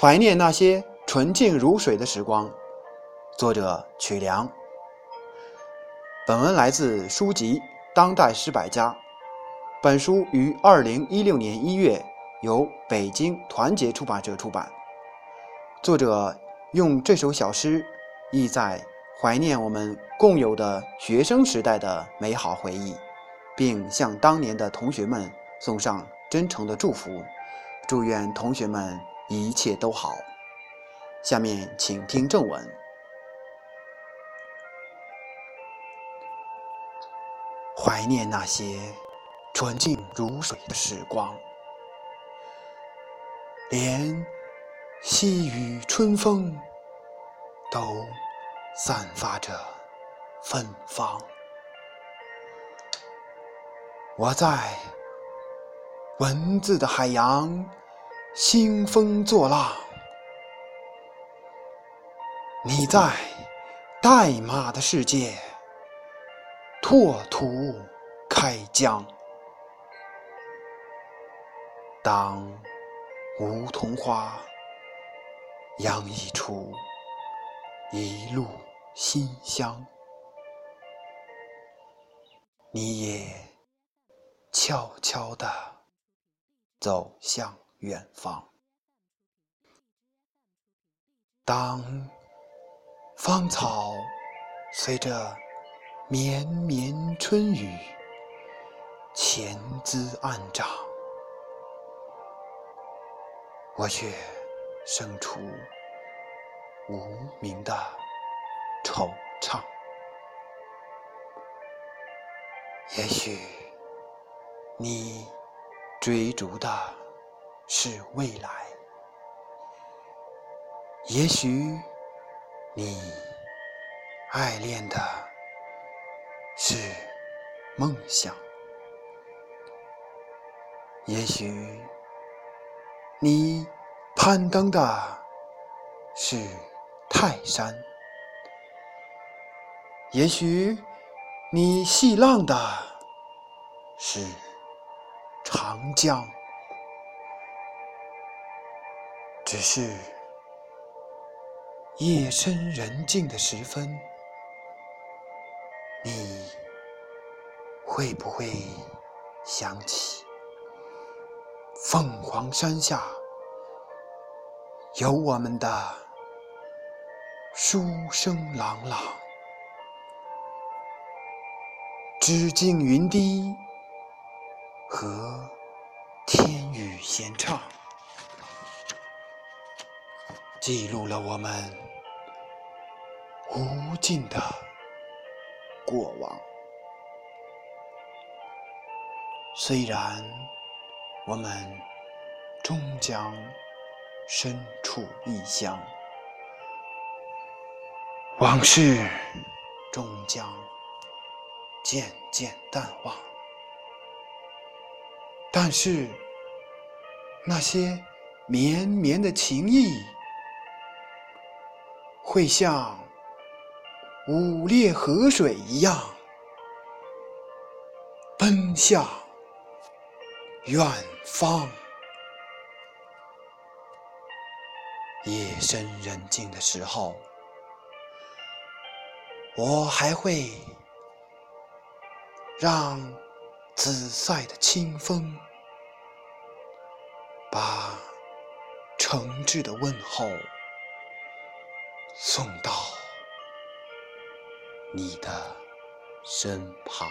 怀念那些纯净如水的时光。作者曲梁。本文来自书籍《当代诗百家》。本书于二零一六年一月由北京团结出版社出版。作者用这首小诗，意在怀念我们共有的学生时代的美好回忆，并向当年的同学们送上真诚的祝福，祝愿同学们。一切都好。下面请听正文。怀念那些纯净如水的时光，连细雨春风都散发着芬芳。我在文字的海洋。兴风作浪，你在代码的世界拓土开疆。当梧桐花洋溢出一路馨香，你也悄悄地走向。远方。当芳草随着绵绵春雨潜滋暗长，我却生出无名的惆怅。也许你追逐的。是未来，也许你爱恋的是梦想，也许你攀登的是泰山，也许你细浪的是长江。只是夜深人静的时分，你会不会想起凤凰山下有我们的书声朗朗，纸静云低和天宇弦唱？记录了我们无尽的过往。虽然我们终将身处异乡，往事终将渐渐淡忘，但是那些绵绵的情谊。会像五列河水一样奔向远方。夜深人静的时候，我还会让紫塞的清风把诚挚的问候。送到你的身旁。